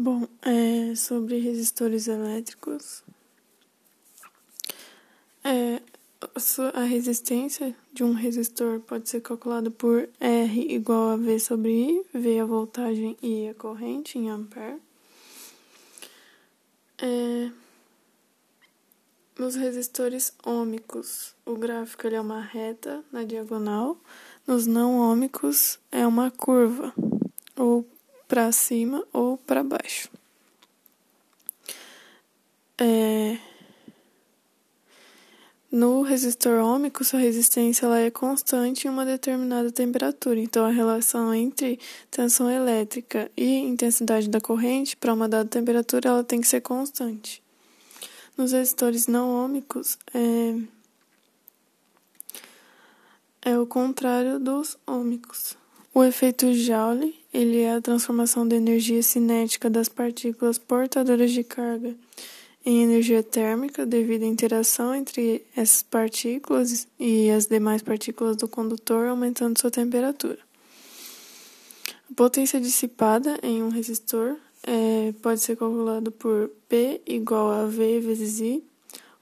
Bom, é, sobre resistores elétricos, é, a resistência de um resistor pode ser calculada por R igual a V sobre I, V a voltagem e a corrente em ampere. É, nos resistores ômicos, o gráfico ele é uma reta na diagonal. Nos não ômicos, é uma curva, ou para cima ou para baixo. É... No resistor ômico, sua resistência ela é constante em uma determinada temperatura. Então, a relação entre tensão elétrica e intensidade da corrente para uma dada temperatura ela tem que ser constante. Nos resistores não ômicos, é, é o contrário dos ômicos. O efeito Joule ele é a transformação da energia cinética das partículas portadoras de carga em energia térmica devido à interação entre essas partículas e as demais partículas do condutor, aumentando sua temperatura. A potência dissipada em um resistor é, pode ser calculado por P igual a V vezes I,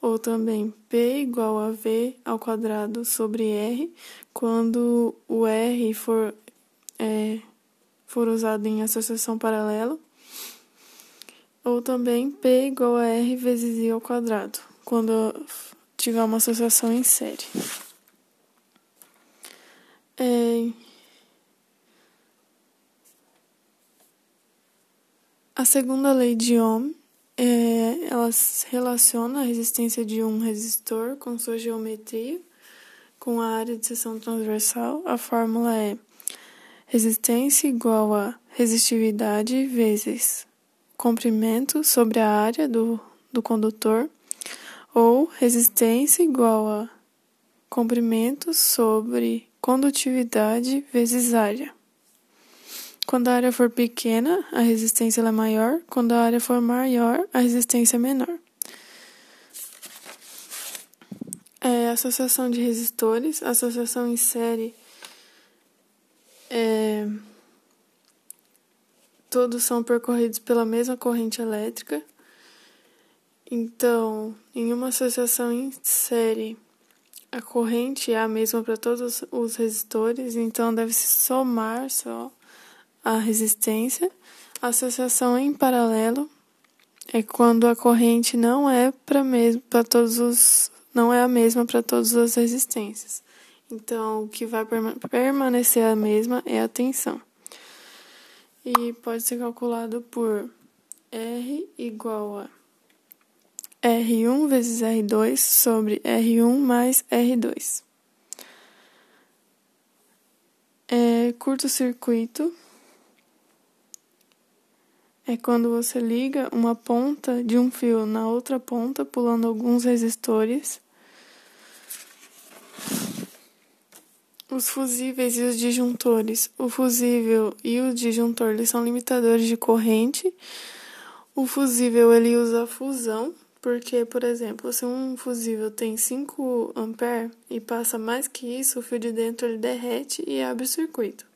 ou também P igual a V ao quadrado sobre R, quando o R for, é, for usado em associação paralela, ou também P igual a R vezes I ao quadrado, quando tiver uma associação em série. É, A segunda lei de Ohm é, ela relaciona a resistência de um resistor com sua geometria, com a área de seção transversal. A fórmula é resistência igual a resistividade vezes comprimento sobre a área do, do condutor, ou resistência igual a comprimento sobre condutividade vezes área. Quando a área for pequena, a resistência é maior. Quando a área for maior, a resistência é menor. É, associação de resistores, associação em série. Todos são percorridos pela mesma corrente elétrica. Então, em uma associação em série, a corrente é a mesma para todos os resistores, então deve se somar só a resistência. A associação em paralelo é quando a corrente não é para para todos os não é a mesma para todas as resistências. Então, o que vai permanecer a mesma é a tensão. E pode ser calculado por R igual a R1 vezes R2 sobre R1 mais R2. É curto-circuito é quando você liga uma ponta de um fio na outra ponta, pulando alguns resistores. Os fusíveis e os disjuntores. O fusível e o disjuntor eles são limitadores de corrente. O fusível ele usa a fusão, porque, por exemplo, se um fusível tem 5 ampere e passa mais que isso, o fio de dentro ele derrete e abre o circuito.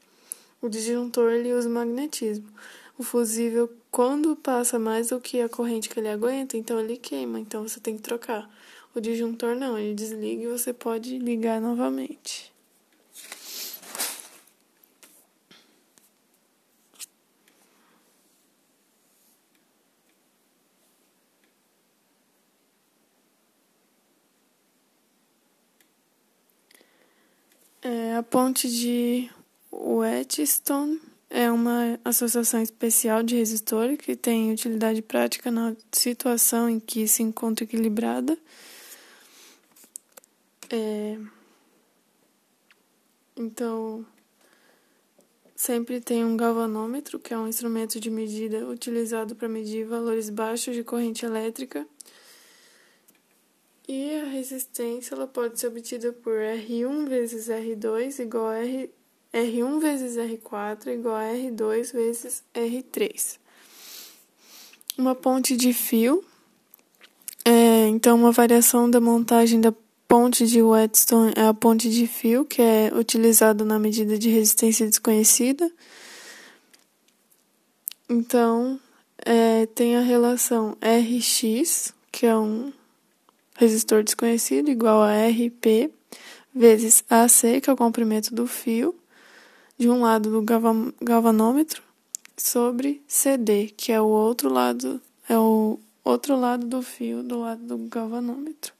O disjuntor ele usa magnetismo. O fusível, quando passa mais do que a corrente que ele aguenta, então ele queima, então você tem que trocar. O disjuntor não, ele desliga e você pode ligar novamente. É, a ponte de Whetstone é uma associação especial de resistor que tem utilidade prática na situação em que se encontra equilibrada. É... Então, sempre tem um galvanômetro, que é um instrumento de medida utilizado para medir valores baixos de corrente elétrica. E a resistência ela pode ser obtida por R1 vezes R2 igual a R R1 vezes R4 é igual a R2 vezes R3. Uma ponte de fio. É, então, uma variação da montagem da ponte de Whetstone é a ponte de fio, que é utilizada na medida de resistência desconhecida. Então, é, tem a relação Rx, que é um resistor desconhecido, igual a RP, vezes AC, que é o comprimento do fio, de um lado do galvanômetro, sobre CD, que é o outro lado, é o outro lado do fio do lado do galvanômetro.